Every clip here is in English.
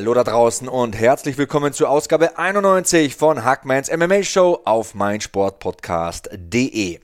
Hallo da draußen und herzlich willkommen zur Ausgabe 91 von Hackmans MMA Show auf meinsportpodcast.de.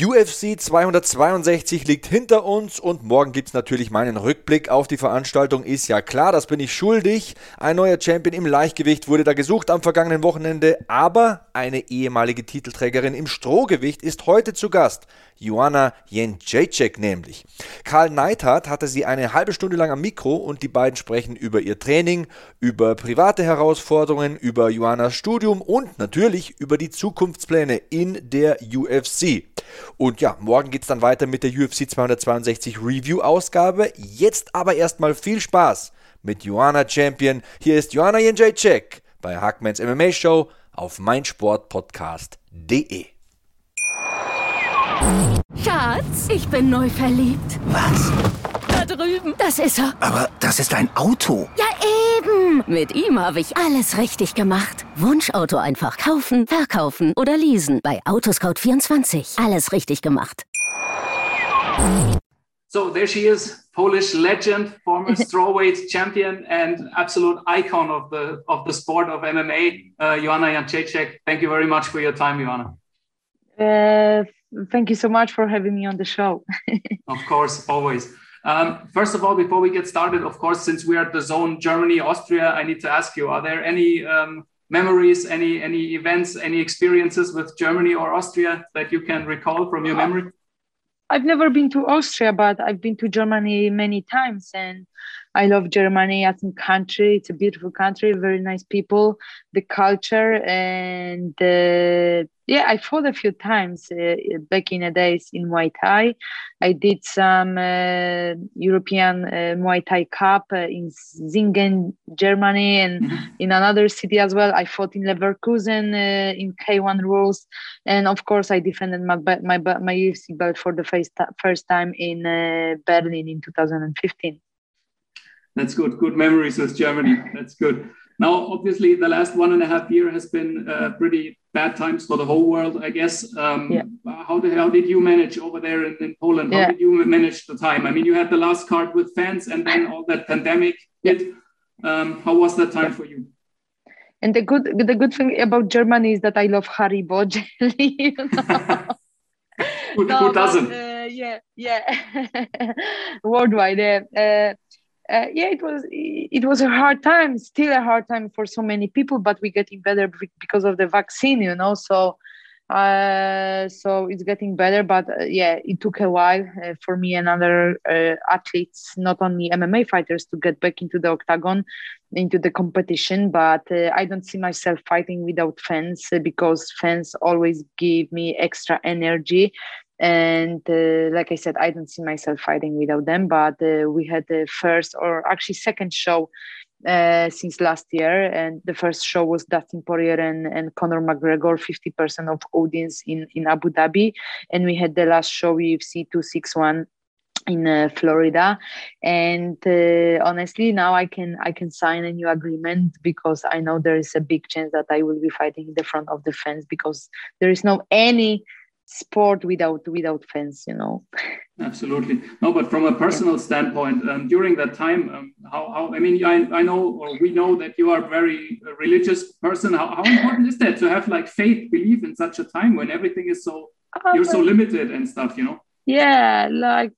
UFC 262 liegt hinter uns und morgen gibt's natürlich meinen Rückblick auf die Veranstaltung. Ist ja klar, das bin ich schuldig. Ein neuer Champion im Leichtgewicht wurde da gesucht am vergangenen Wochenende, aber eine ehemalige Titelträgerin im Strohgewicht ist heute zu Gast. Joanna Jędrzejczyk nämlich. Karl Neithardt hatte sie eine halbe Stunde lang am Mikro und die beiden sprechen über ihr Training, über private Herausforderungen, über Joannas Studium und natürlich über die Zukunftspläne in der UFC. Und ja, morgen geht es dann weiter mit der UFC 262 Review-Ausgabe. Jetzt aber erstmal viel Spaß mit Joanna Champion. Hier ist Joanna Jędrzejczyk bei Hackmans MMA Show auf meinsportpodcast.de. Schatz, ich bin neu verliebt. Was? Da drüben. Das ist er. Aber das ist ein Auto. Ja, eben. Mit ihm habe ich alles richtig gemacht. Wunschauto einfach kaufen, verkaufen oder leasen. Bei Autoscout24. Alles richtig gemacht. So there she is, Polish legend, former strawweight champion, and absolute icon of the of the sport of MMA, uh, Joanna Jędrzejczyk. Thank you very much for your time, Joanna. Uh, thank you so much for having me on the show. of course, always. Um, first of all, before we get started, of course, since we are at the zone Germany, Austria, I need to ask you: Are there any um, memories, any any events, any experiences with Germany or Austria that you can recall from your memory? I've never been to Austria, but I've been to Germany many times, and I love Germany as a country. It's a beautiful country, very nice people, the culture, and uh, yeah, I fought a few times uh, back in the days in Muay Thai. I did some uh, European uh, Muay Thai Cup uh, in Singen, Germany, and mm-hmm. in another city as well. I fought in Leverkusen uh, in K1 rules, and of course, I defended my my my UFC belt for the first first time in Berlin in 2015. That's good. Good memories with Germany. That's good. Now, obviously, the last one and a half year has been uh, pretty bad times for the whole world, I guess. Um, yeah. How the hell did you manage over there in, in Poland? How yeah. did you manage the time? I mean, you had the last card with fans, and then all that pandemic hit. Um, how was that time for you? And the good the good thing about Germany is that I love Haribo jelly. You know? who, no, who, doesn't? But, uh, yeah, yeah. Worldwide. Uh, uh, yeah, it was it was a hard time, still a hard time for so many people, but we're getting better because of the vaccine, you know. So, uh, so it's getting better, but uh, yeah, it took a while uh, for me and other uh, athletes, not only MMA fighters, to get back into the octagon, into the competition. But uh, I don't see myself fighting without fans because fans always give me extra energy and uh, like i said i don't see myself fighting without them but uh, we had the first or actually second show uh, since last year. And the first show was dustin poirier and, and conor mcgregor 50% of audience in, in abu dhabi. And we had the last show ufc 261 in uh, Florida, and uh, honestly, now I can I can sign a new agreement because I know there is a big chance that I will be fighting in the front of the fence because there is no any sport without without fans you know. Absolutely. No but from a personal standpoint um, during that time um, how, how i mean I, I know or we know that you are a very religious person. How, how important is that to have like faith belief in such a time when everything is so uh, you're so limited and stuff you know? Yeah like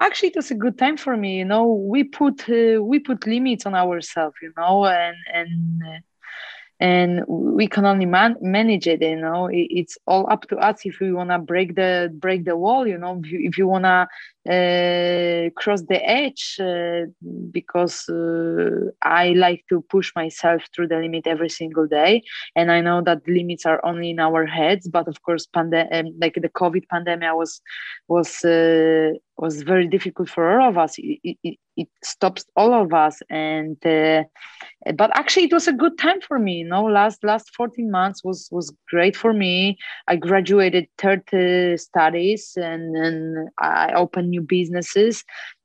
actually it was a good time for me you know. We put uh, we put limits on ourselves you know and and uh, and we can only man- manage it you know? It, it's all up to us if we want to break the break the wall you know? If you, if you want to uh, cross the edge uh, because uh, i like to push myself through the limit every single day and i know that limits are only in our heads but of course pande- um, like the covid pandemic was was uh, was very difficult for all of us. It, it, it stops all of us, and uh, but actually, it was a good time for me. You know, last last fourteen months was was great for me. I graduated third studies, and and I opened new businesses,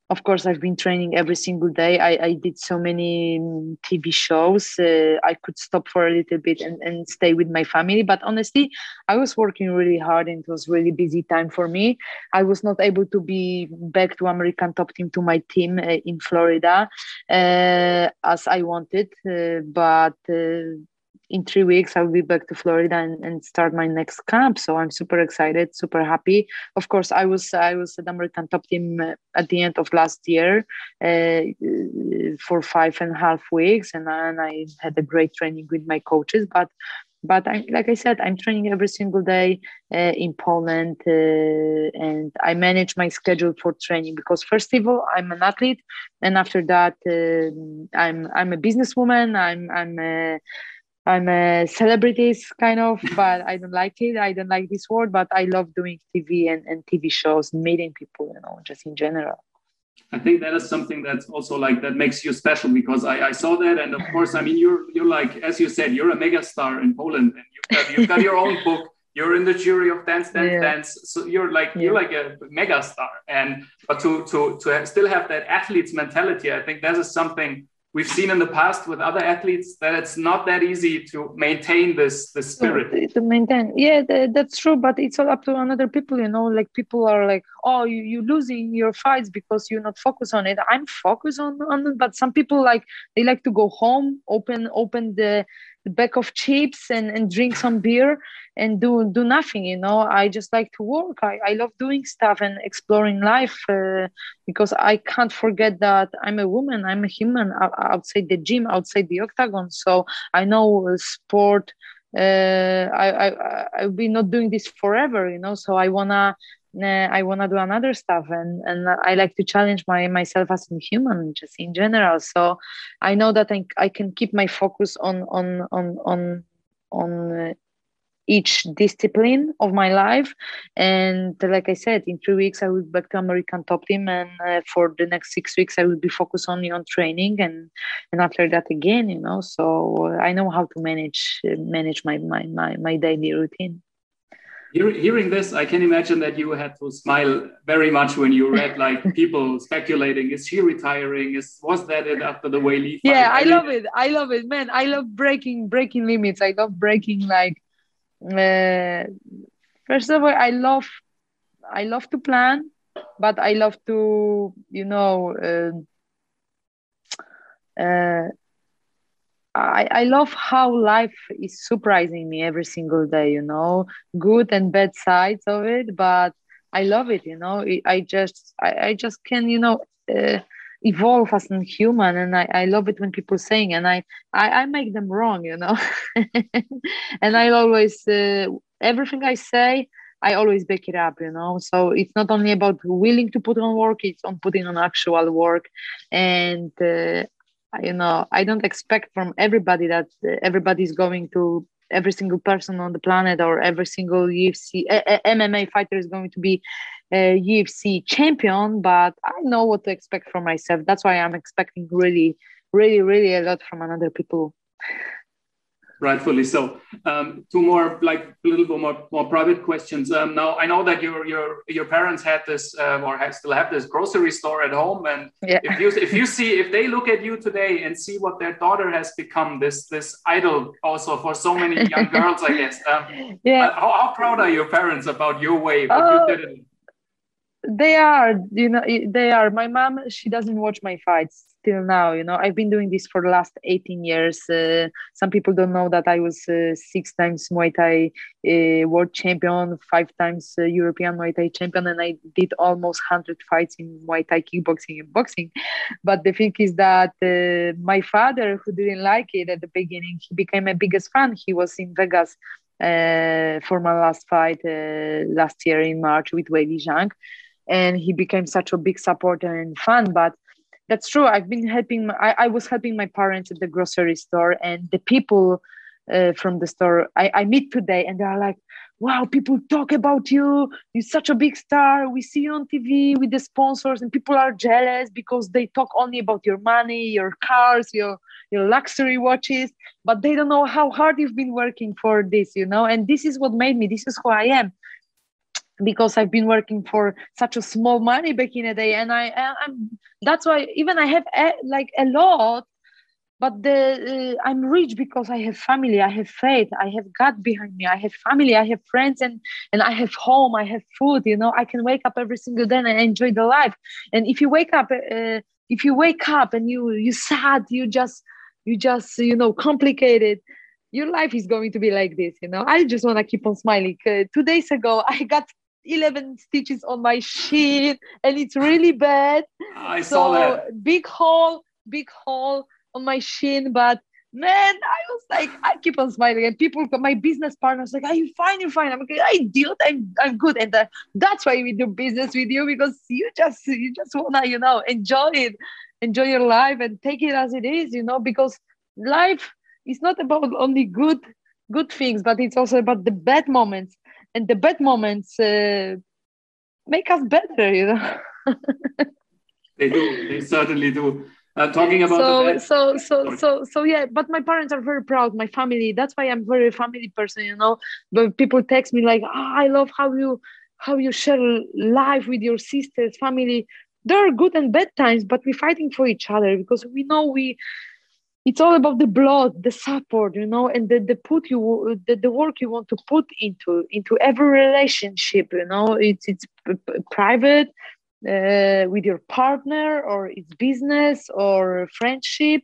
of course i've been training every single day. I, I did so many tv shows uh, i could stop for a little bit and, and stay with my family. But honestly i was working really hard and it was really busy time for me. I was not able to be back to american top team to my team uh, in florida uh, as i wanted uh, but uh, in three weeks i'll be back to florida and, and start my next camp. So i'm super excited super happy. Of course i was i was at american top team uh, at the end of last year uh, for five and a half weeks. And, and i had a great training with my coaches. But but I, like I said, I'm training every single day uh, in Poland, uh, and I manage my schedule for training because first of all, I'm an athlete, and after that, uh, I'm I'm a businesswoman. I'm I'm a, I'm a celebrities kind of, but I don't like it. I don't like this word, but I love doing TV and, and TV shows, meeting people, you know, just in general. I think that is something that's also like that makes you special because I, I saw that and of course I mean you're you're like as you said you're a mega star in Poland and you've got, you've got your own book you're in the jury of dance dance yeah. dance so you're like yeah. you're like a mega star and but to to to still have that athlete's mentality I think that is something we've seen in the past with other athletes that it's not that easy to maintain this the spirit. to maintain. Yeah that's true but it's all up to another people you know like people are like oh you, you're losing your fights because you're not focused on it. I'm focused on on it but some people like they like to go home open open the the bag of chips and, and drink some beer and do do nothing you know? I just like to work. I, I love doing stuff and exploring life uh, because i can't forget that i'm a woman i'm a human outside the gym outside the octagon. So i know sport uh, I, I i'll be not doing this forever you know? So i wanna I want to do another stuff and and I like to challenge my myself as a human just in general. So I know that I, I can keep my focus on on on on on uh, each discipline of my life. And like I said in three weeks I will be back to American top team and uh, for the next six weeks I will be focused only on training and and after that again you know. So I know how to manage manage my my my, my daily routine hearing this, I can imagine that you had to smile very much when you read like people speculating: is she retiring? Is was that it after the Weili? Yeah, I, I love it. I love it, man. I love breaking breaking limits. I love breaking like. Uh, first of all, I love I love to plan, but I love to you know. Uh, uh, I, I love how life is surprising me every single day, you know, good and bad sides of it, but I love it, you know. I just I, I just can, you know, uh, evolve as a human and I, I love it when people saying and I, I, I make them wrong, you know. and I always uh, everything I say I always back it up, you know. So it's not only about willing to put on work; it's on putting on actual work, and uh, you know i don't expect from everybody that uh, everybody's going to every single person on the planet or every single ufc mma fighter is going to be a ufc champion but i know what to expect from myself. That's why i'm expecting really really really a lot from another people rightfully so. Um, two more, like a little bit more, more private questions. Um, now, I know that your your your parents had this um, or have, still have this grocery store at home, and yeah. if you if you see if they look at you today and see what their daughter has become, this this idol also for so many young girls, I guess. Um, yeah. How, how, proud are your parents about your way? What you did? They are, you know, they are. My mom, she doesn't watch my fights till now you know. I've been doing this for the last 18 years. Uh, some people don't know that i was uh, six times muay thai uh, world champion five times uh, european muay thai champion and i did almost 100 fights in muay thai kickboxing and boxing. But the thing is that uh, my father who didn't like it at the beginning he became my biggest fan. He was in vegas uh, for my last fight last year in march with Weili Zhang and he became such a big supporter and fan but that's true i've been helping I, I was helping my parents at the grocery store and the people uh, from the store I, I meet today and they're like wow, people talk about you. You're such a big star. We see you on TV with the sponsors, and people are jealous because they talk only about your money, your cars, your your luxury watches, but they don't know how hard you've been working for this, you know. And this is what made me. This is who I am because I've been working for such a small money back in the day, and I, I'm that's why even I have a, like a lot but the uh, i'm rich because i have family i have faith i have god behind me i have family i have friends and and i have home i have food you know i can wake up every single day and enjoy the life. And if you wake up uh, if you wake up and you you sad you just you just you know complicated your life is going to be like this you know. I just want to keep on smiling uh, two days ago i got 11 stitches on my shin and it's really bad i so saw that big hole big hole on my shin, but man, I was like, I keep on smiling, and people, my business partners, like, are you fine? You're fine. I'm like, I deal, I'm, I'm good, and uh, that's why we do business with you because you just, you just wanna, you know, enjoy it, enjoy your life, and take it as it is, you know, because life is not about only good, good things, but it's also about the bad moments, and the bad moments uh, make us better, you know. they do. They certainly do. Uh, talking about so so so so so yeah but my parents are very proud my family that's why i'm very family person you know but people text me like oh, i love how you how you share life with your sisters family there are good and bad times but we're fighting for each other because we know we it's all about the blood the support you know and the, the put you the, the work you want to put into into every relationship you know. It's it's private uh, with your partner or it's business or friendship.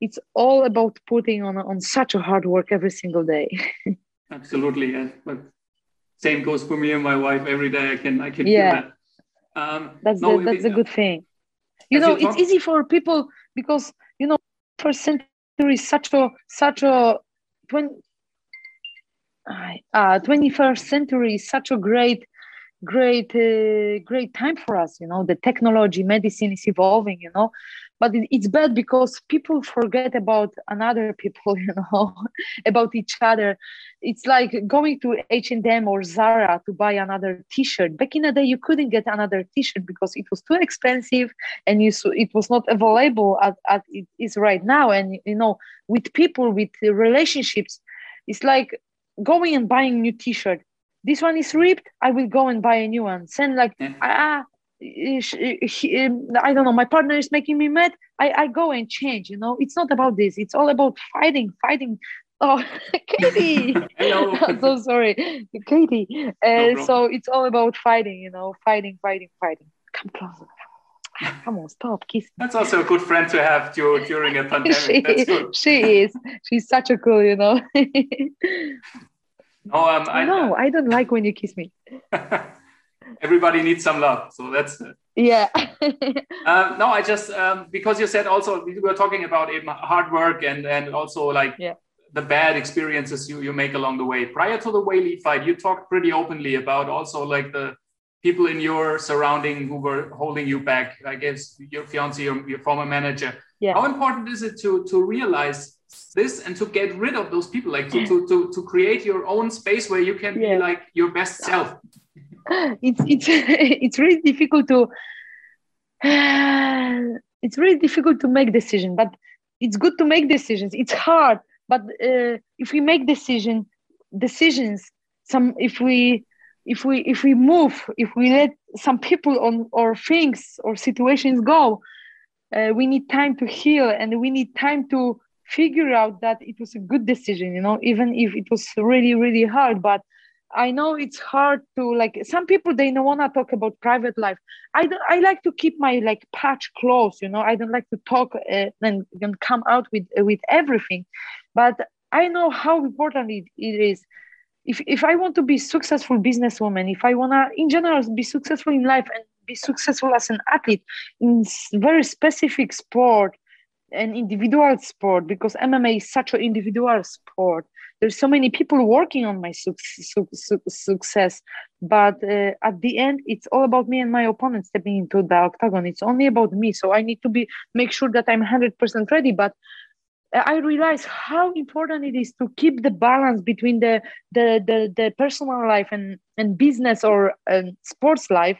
It's all about putting on on such a hard work every single day. Absolutely and but same goes for me and my wife. Every day i can i can yeah. that. um, that's no, the, that's a good thing. You know you it's easy for people because you know first century is such a such a 20, uh, 21st century is such a great great uh, great time for us you know the technology medicine is evolving you know but it's bad because people forget about another people you know about each other. It's like going to h&m or zara to buy another t-shirt. Back in the day you couldn't get another t-shirt because it was too expensive and you, it was not available as, as it is right now. And you know with people with relationships it's like going and buying new t-shirt. This one is ripped i will go and buy a new one. Send like yeah. ah he, um, I don't know, my partner is making me mad. I, I go and change, you know. It's not about this. It's all about fighting, fighting. Oh, Katie. Hello. I'm so sorry, Katie. Uh, no so it's all about fighting, you know, fighting, fighting, fighting. Come closer. Come on, stop, kiss me. That's also a good friend to have during a pandemic. she, That's good. she is. She's such a cool, you know. No, um, I no, I don't like when you kiss me. Everybody needs some love, so that's it. Yeah. um, no, I just um, because you said also we were talking about hard work and and also like yeah. the bad experiences you you make along the way. Prior to the Weili fight, you talked pretty openly about also like the people in your surrounding who were holding you back. I guess your fiance, your, your former manager. Yeah. How important is it to to realize this and to get rid of those people like to to to, to create your own space where you can yeah. be like your best self it's it's it's really difficult to it's really difficult to make decision but it's good to make decisions. It's hard but uh, if we make decision decisions some if we if we if we move if we let some people on or things or situations go uh, we need time to heal and we need time to figure out that it was a good decision you know even if it was really really hard but i know it's hard to like some people they don't want to talk about private life. I don't i like to keep my like patch close you know? I don't like to talk uh, and, and come out with uh, with everything. But i know how important it, it is. If, if i want to be successful businesswoman if i want to in general be successful in life and be successful as an athlete in very specific sport an individual sport because MMA is such an individual sport. There's so many people working on my su- su- su- success, but uh, at the end, it's all about me and my opponent stepping into the octagon. It's only about me, so I need to be make sure that I'm hundred percent ready. But I realize how important it is to keep the balance between the the the, the personal life and and business or sports life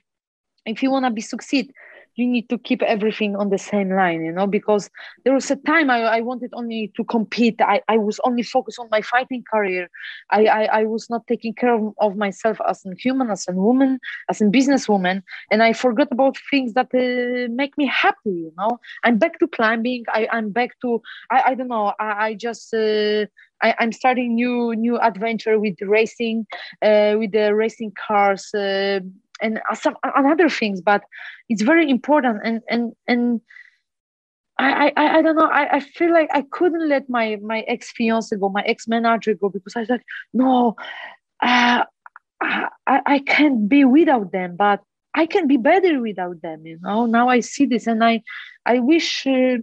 if you want to be succeed you need to keep everything on the same line you know because there was a time i, I wanted only to compete. I, I was only focused on my fighting career. I i, I was not taking care of, of, myself as a human as a woman as a businesswoman. And i forgot about things that uh, make me happy you know. I'm back to climbing. I, i'm back to i, I don't know. I, I just uh, I, am starting new new adventure with racing, uh, with the racing cars, uh, and some and other things but it's very important and and and I, I, I don't know. I, I feel like I couldn't let my, my ex fiance go, my ex manager go, because I was like, no, uh, I, I can't be without them, but I can be better without them. You know, now I see this, and I, I wish uh,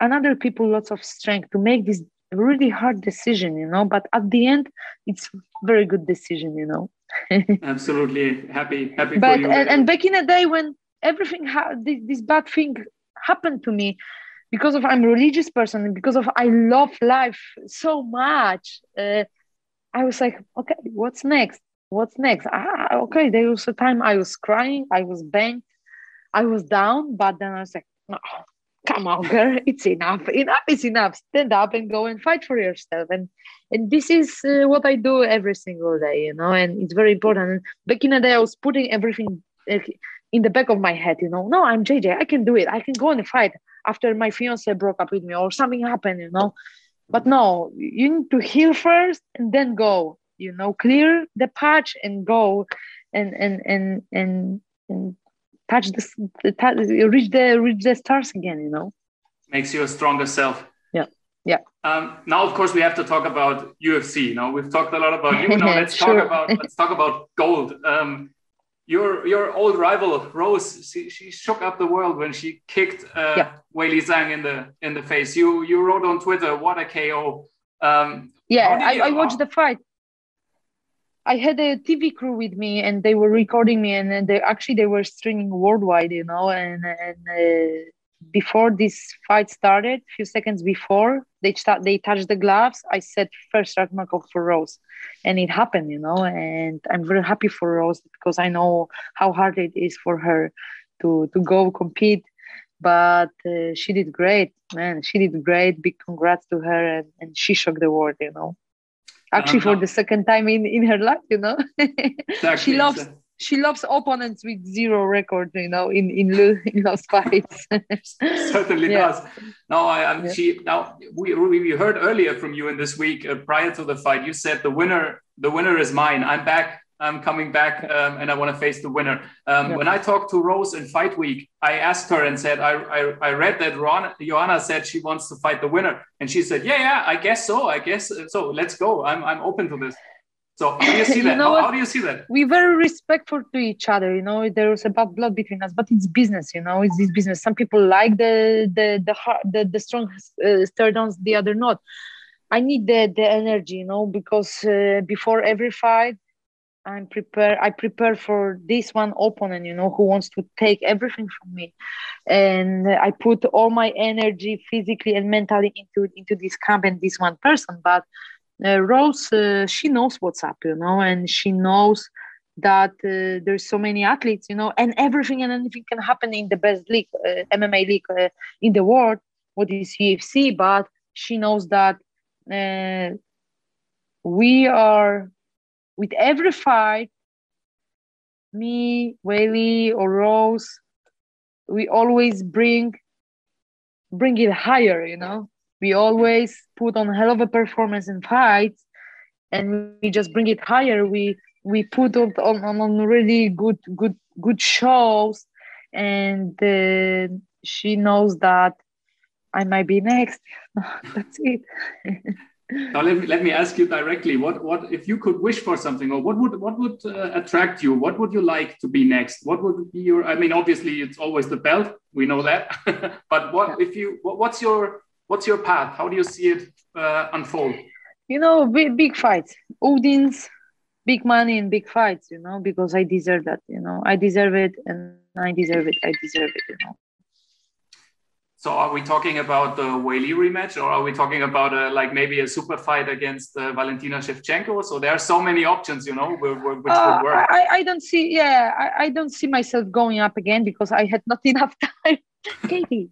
another people lots of strength to make this really hard decision. You know, but at the end, it's very good decision. You know. Absolutely happy, happy but, for you. And, and back in the day when everything, ha- this, this bad thing happened to me, because of I'm a religious person and because of I love life so much, uh, I was like, okay, what's next? What's next? Ah, okay, there was a time I was crying, I was banged, I was down, but then I was like, no, come on girl it's enough. Enough is enough. Stand up and go and fight for yourself. And and this is uh, what i do every single day you know and it's very important. Back in the day i was putting everything in the back of my head you know. No i'm jj i can do it. I can go and fight after my fiance broke up with me or something happened you know. But no you need to heal first and then go you know clear the patch and go and and and and, and touch the, the reach the reach the stars again you know makes you a stronger self yeah yeah um, now of course we have to talk about ufc now we've talked a lot about you now let's sure. talk about let's talk about gold um, your your old rival Rose, she, she, shook up the world when she kicked uh, yeah. Weili Zhang in the in the face. You you wrote on Twitter, "What a KO!" Um, yeah, I, I watched the fight. I had a TV crew with me, and they were recording me, and they actually they were streaming worldwide, you know. And and uh, before this fight started, a few seconds before they start, they touched the gloves. I said first start knockout for Rose, and it happened, you know. And I'm very happy for Rose because I know how hard it is for her to to go compete. But uh, she did great, man. She did great. Big congrats to her, and, and she shocked the world, you know actually for the second time in in her life you know exactly. she loves she loves opponents with zero record you know in in, in those fights certainly yeah. does no i am yeah. she now we, we heard earlier from you in this week uh, prior to the fight you said the winner the winner is mine i'm back I'm coming back um, and I want to face the winner. Um, yeah. When I talked to Rose in Fight Week, I asked her and said, I, I, I read that Ron, Joanna said she wants to fight the winner. And she said, Yeah, yeah, I guess so. I guess so. Let's go. I'm, I'm open to this. So how do you see that? you know how, how, do you see that? We're very respectful to each other. You know, there's a bad blood between us, but it's business. You know, it's this business. Some people like the the the the, the strong uh, stare downs, the other not. I need the the energy, you know, because uh, before every fight, I'm prepared. I prepare for this one opponent, you know, who wants to take everything from me, and I put all my energy, physically and mentally, into into this camp and this one person. But uh, Rose, uh, she knows what's up, you know, and she knows that uh, there's so many athletes, you know, and everything and anything can happen in the best league, uh, MMA league uh, in the world, what is UFC. But she knows that uh, we are with every fight, me, Weili, or Rose, we always bring bring it higher, you know. We always put on hell of a performance in fights and we just bring it higher. We we put on on, on really good good good shows and uh, she knows that I might be next. That's it. now let me let me ask you directly what what if you could wish for something or what would what would uh, attract you? What would you like to be next? What would be your i mean obviously it's always the belt we know that but what if you what, what's your what's your path? How do you see it uh, unfold? You know big, big fights audience big money and big fights you know because i deserve that you know. I deserve it and i deserve it i deserve it you know So are we talking about the Weili rematch, or are we talking about a, like maybe a super fight against uh, Valentina Shevchenko? So there are so many options, you know, which uh, would work. I, I don't see, yeah, I, I don't see myself going up again because I had not enough time. Katie,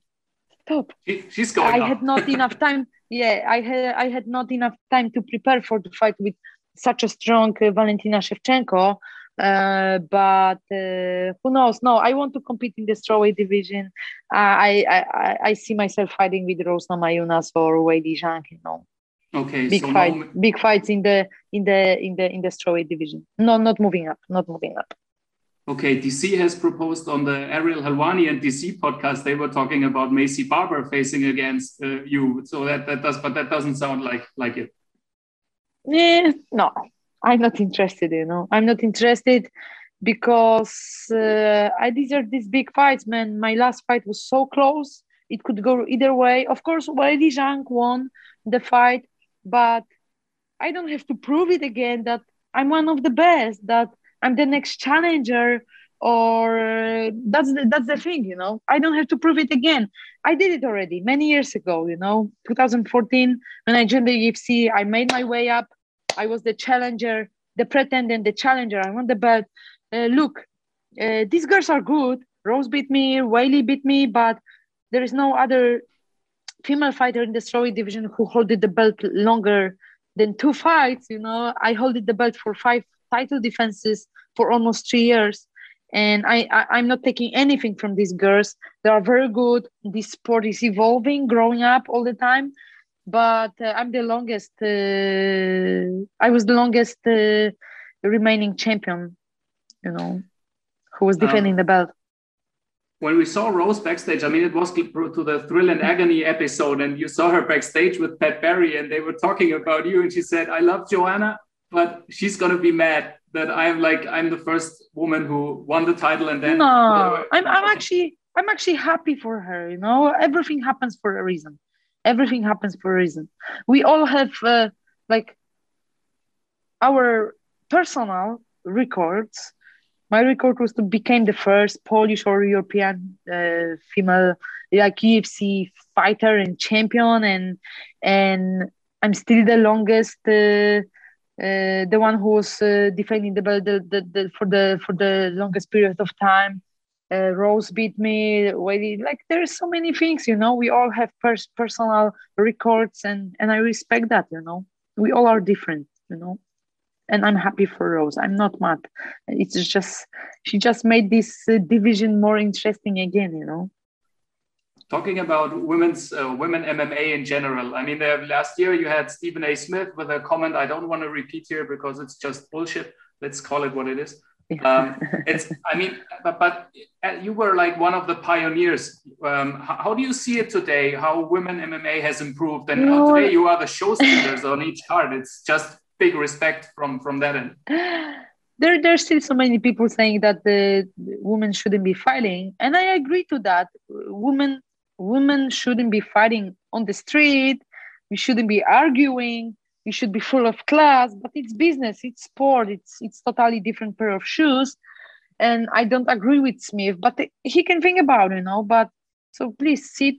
stop. She, she's going. I up. had not enough time. Yeah, I had I had not enough time to prepare for the fight with such a strong uh, Valentina Shevchenko. Uh, but uh, who knows? No, I want to compete in the strawweight division. Uh, I, I I see myself fighting with Rose Namajunas or Weili Zhang. You know, okay, big so fight, no- big fights in the in the in the in the strawweight division. No, not moving up, not moving up. Okay, DC has proposed on the Ariel Helwani and DC podcast. They were talking about Maycee Barber facing against uh, you. So that that does, but that doesn't sound like like it. Eh, no, I'm not interested. You know, I'm not interested because uh, I deserve these big fights, man. My last fight was so close; it could go either way. Of course, Weili Zhang won the fight, but I don't have to prove it again that I'm one of the best. That I'm the next challenger, or uh, that's the, that's the thing, you know. I don't have to prove it again. I did it already many years ago, you know, 2014 when I joined the UFC. I made my way up. I was the challenger, the pretendant, the challenger. I won the belt. Uh, look, uh, these girls are good. Rose beat me, Weili beat me, but there is no other female fighter in the strawweight division who holded the belt longer than two fights. You know, I holded the belt for five title defenses for almost three years. And I, I, am not taking anything from these girls. They are very good. This sport is evolving, growing up all the time. But uh, I'm the longest, uh, I was the longest uh, remaining champion, you know, who was defending Um, the belt. When we saw Rose backstage, I mean, it was to the Thrill and Agony episode, and you saw her backstage with Pat Barry, and they were talking about you, and she said, "I love Joanna, but she's gonna be mad that I'm like I'm the first woman who won the title, and then no i'm i'm actually i'm actually happy for her you know? Everything happens for a reason everything happens for a reason we all have uh, like our personal records my record was to become the first polish or european uh, female like ufc fighter and champion and and i'm still the longest uh, uh, the one who was uh, defending the belt the, the, the, for the for the longest period of time. Uh, Rose beat me. Like there's so many things, you know. We all have pers- personal records, and and I respect that, you know. We all are different, you know. And I'm happy for Rose. I'm not mad. It's just she just made this uh, division more interesting again, you know talking about women's uh, women MMA in general. I mean, uh, last year you had Stephen A. Smith with a comment I don't want to repeat here because it's just bullshit. Let's call it what it is. Um, it's, I mean, but, but, you were like one of the pioneers. Um, how, how, do you see it today? How women MMA has improved, and no. today you are the show stealers on each card. It's just big respect from from that end. There, there's still so many people saying that the women shouldn't be fighting, and I agree to that. Women women shouldn't be fighting on the street we shouldn't be arguing we should be full of class but it's business it's sport it's it's totally different pair of shoes. And i don't agree with smith but he can think about you know but so please sit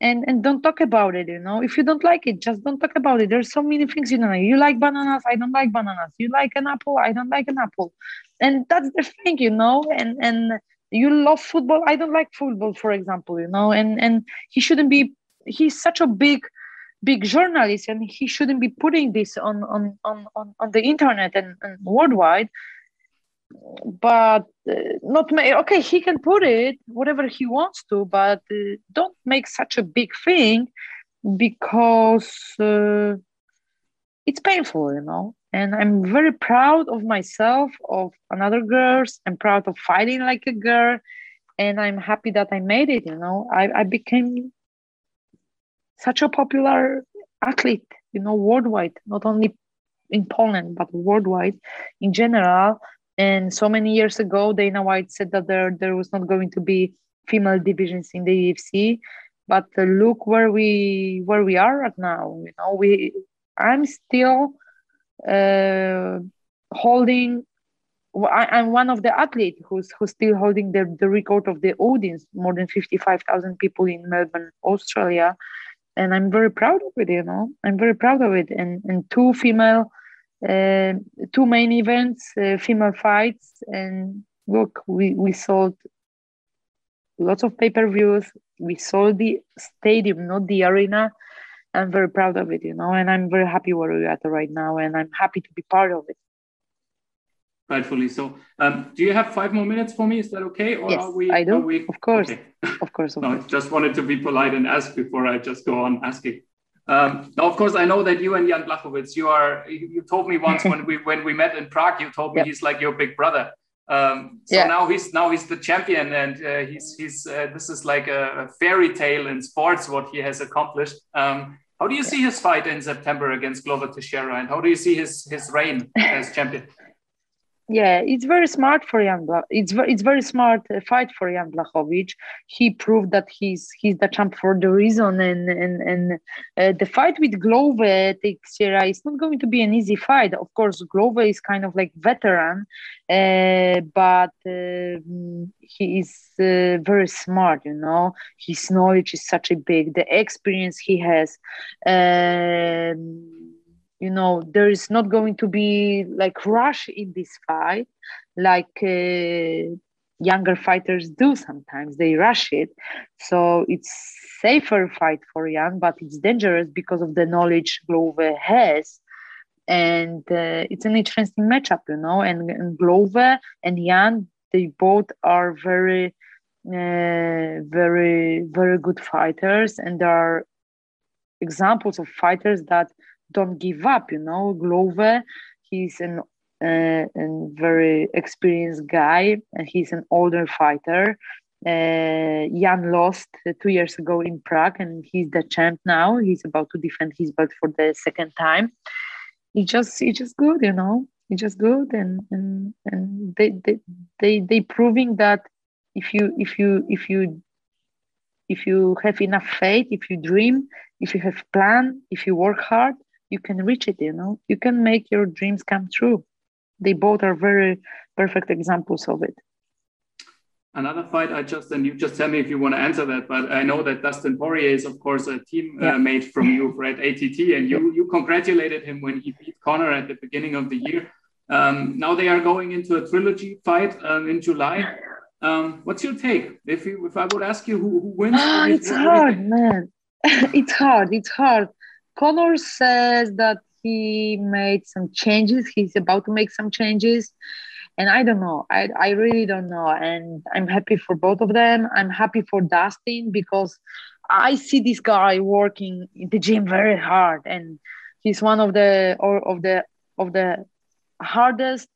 and and don't talk about it you know. If you don't like it just don't talk about it. There's so many things you know you like bananas i don't like bananas. You like an apple i don't like an apple. And that's the thing you know and and you love football i don't like football for example you know. And and he shouldn't be he's such a big big journalist and he shouldn't be putting this on on on on, on the internet and, and worldwide. But uh, not okay he can put it whatever he wants to but uh, don't make such a big thing because uh, it's painful you know? And i'm very proud of myself of another girls. I'm proud of fighting like a girl. And i'm happy that i made it you know? I, I became such a popular athlete you know worldwide not only in poland but worldwide in general. And so many years ago dana white said that there, there was not going to be female divisions in the ufc but uh, look where we where we are right now you know. We i'm still uh, holding I, am one of the athletes who's who's still holding the, the record of the audience, more than 55,000 people in Melbourne, Australia. And I'm very proud of it, you know, I'm very proud of it. And, and two female, uh, two main events, uh, female fights. And look, we, we sold lots of pay-per-views. We sold the stadium, not the arena. I'm very proud of it, you know, and I'm very happy where we're at right now. And I'm happy to be part of it rightfully so. Um, do you have five more minutes for me? Is that okay? Or yes, are we, I do. We... Of course, okay. of course. Of no, course. just wanted to be polite and ask before I just go on asking. Um, now, of course, I know that you and Jan Blachowicz, you are. You told me once when we when we met in Prague, you told me yep. he's like your big brother. Um, so yeah. now he's now he's the champion, and uh, he's he's uh, this is like a, fairy tale in sports what he has accomplished. Um, how do you see his fight in September against Glover Teixeira, and how do you see his his reign as champion? Yeah, it's very smart for Jan. Bla- it's it's very smart uh, fight for Jan Blachowicz. He proved that he's he's the champ for the reason, and and and uh, the fight with Glover Teixeira is not going to be an easy fight. Of course, Glover is kind of like veteran, uh, but uh, he is uh, very smart. You know, his knowledge is such a big. The experience he has. Um, you know there is not going to be like rush in this fight like uh, younger fighters do sometimes. They rush it. So it's safer fight for Jan but it's dangerous because of the knowledge Glover has. And uh, it's an interesting matchup you know and, and Glover and Jan they both are very uh, very very good fighters and there are examples of fighters that don't give up. You know, Glover, he's an uh, a very experienced guy, and he's an older fighter. Uh, Jan lost two years ago in Prague, and he's the champ now. He's about to defend his belt for the second time. He just, he's just good, you know. He's just good, and and and they they they they proving that if you if you if you if you have enough faith, if you dream, if you have plan, if you work hard, you can reach it you know? You can make your dreams come true. They both are very perfect examples of it. Another fight i just and you just tell me if you want to answer that but i know that dustin poirier is of course a teammate uh, yeah. uh, from you for at att and you you congratulated him when he beat conor at the beginning of the year. Um, now they are going into a trilogy fight um, in july. Um, what's your take? If you, if i would ask you who, who wins oh, it's hard man. It's hard it's hard Conor says that he made some changes. He's about to make some changes. And I don't know. I, I really don't know. And I'm happy for both of them. I'm happy for Dustin because I see this guy working in the gym very hard. And he's one of the or of the of the hardest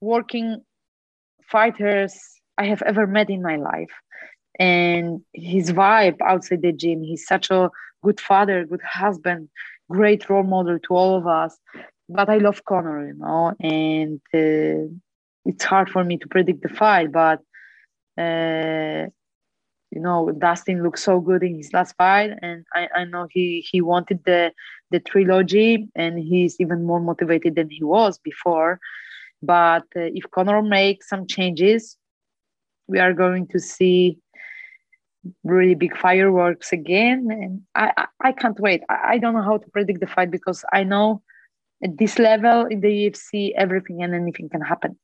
working fighters I have ever met in my life. And his vibe outside the gym, he's such a good father, good husband, great role model to all of us. But I love Conor, you know, and uh, it's hard for me to predict the fight. But uh, you know, Dustin looked so good in his last fight, and I, I know he he wanted the the trilogy, and he's even more motivated than he was before. But uh, if Conor makes some changes, we are going to see really big fireworks again and i i, I can't wait. I, I, don't know how to predict the fight because i know at this level in the ufc everything and anything can happen.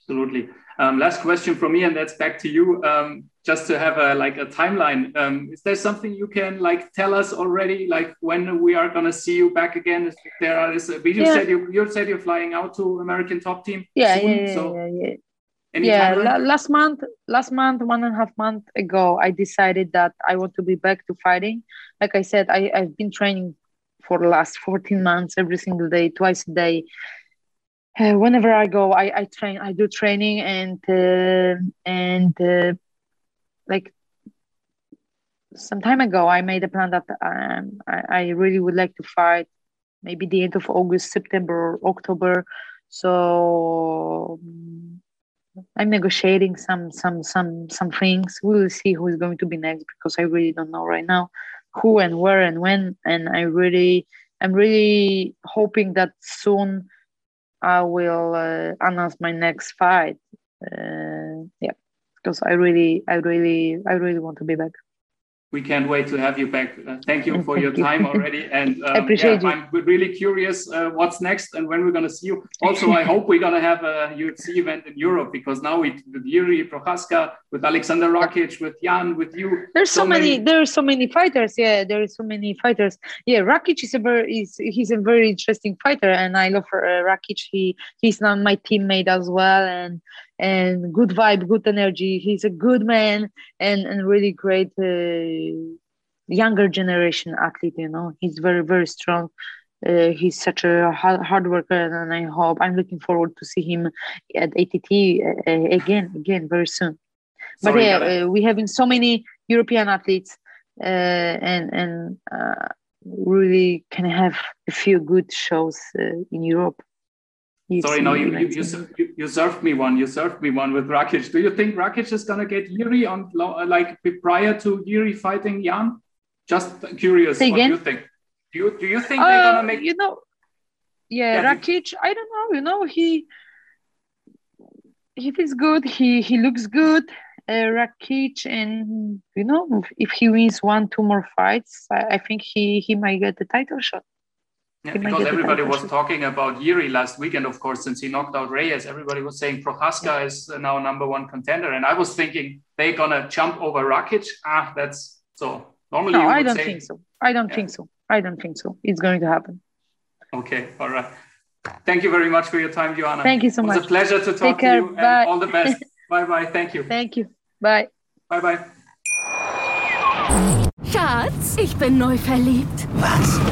Absolutely. Um, last question from me and that's back to you. Um, just to have a like a timeline um, is there something you can like tell us already like when we are going to see you back again? Is there are is, you yeah. said you, you said you're flying out to american top team yeah soon, yeah, yeah, so yeah, yeah any yeah, last month, last month, one and a half month ago, I decided that I want to be back to fighting. Like I said, I, I've been training for the last 14 months, every single day, twice a day. Uh, whenever I go, I, I train, I do training, and uh, and uh, like some time ago, I made a plan that um, I, I really would like to fight, maybe the end of August, September, or October. So I'm negotiating some some some some things. We will see who is going to be next because I really don't know right now who and where and when. And I really I'm really hoping that soon I will uh, announce my next fight. Uh, yeah, because I really, I really, I really want to be back we can't wait to have you back. Uh, thank you for your time already. And um, appreciate yeah, I'm really curious uh, what's next and when we're going to see you. Also, I hope we're going to have a UFC event in Europe because now we, with Yuri Prochazka, with Alexander Rakic, with Jan, with you. There's so, so many, many, There's so many fighters. Yeah, there is so many fighters. Yeah, Rakic is a very, is, he's a very interesting fighter, and I love uh, Rakic. He he's now my teammate as well, and and good vibe, good energy. He's a good man and, and really great uh, younger generation athlete. You know, he's very very strong. Uh, he's such a hard, hard, worker, and I hope I'm looking forward to see him at ATT uh, again, again very soon. Sorry, but yeah, uh, we having so many European athletes, uh, and and uh, really can have a few good shows in Europe. Sorry, no, you, you, you, you, served me one. You served me one with Rakic. Do you think Rakic is going to get Jiri on like prior to Jiri fighting Jan? Just curious Say what again? you think. Do you, do you think uh, they're going to make. You know, yeah, yeah, Rakic, I don't know. You know, he he feels good. He he looks good. Uh, Rakic, and you know, if he wins one, two more fights, I, I think he he might get the title shot. Yeah, because everybody was talking about Jiri last weekend, of course, since he knocked out Reyes. Everybody was saying Prochazka yeah. is now number one contender. And I was thinking they're going to jump over Rakic. Ah, that's so. Normally, no, I don't say, think so. I don't yeah. think so. I don't think so. It's going to happen. Okay. All right. Thank you very much for your time, Joanna. Thank you so much. It was a pleasure to talk to you. Bye. And all the best. bye bye. Thank you. Thank you. Bye. Bye bye. Schatz, ich bin neu verliebt. Was?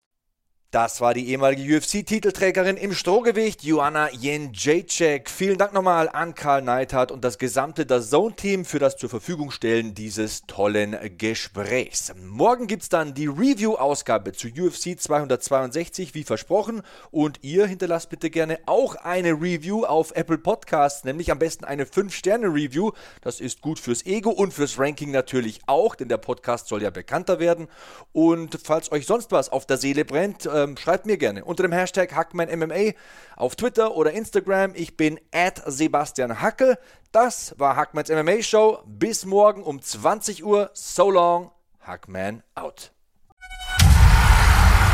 Das war die ehemalige UFC-Titelträgerin im Strohgewicht, Joanna Jędrzejczyk. Vielen Dank nochmal an Karl Neithardt und das gesamte Zone-Team für das zur Verfügung stellen dieses tollen Gesprächs. Morgen gibt es dann die Review-Ausgabe zu UFC 262, wie versprochen. Und ihr hinterlasst bitte gerne auch eine Review auf Apple Podcasts, nämlich am besten eine 5-Sterne-Review. Das ist gut fürs Ego und fürs Ranking natürlich auch, denn der Podcast soll ja bekannter werden. Und falls euch sonst was auf der Seele brennt, ähm, schreibt mir gerne unter dem Hashtag HackmanMMA auf Twitter oder Instagram. Ich bin at Sebastian Hackel. Das war Hackmans MMA Show. Bis morgen um 20 Uhr. So long. Hackman out.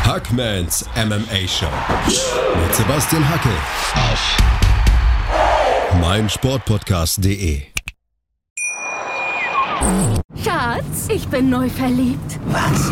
Hackmans MMA Show mit Sebastian Hackel auf meinsportpodcast.de. Schatz, ich bin neu verliebt. Was?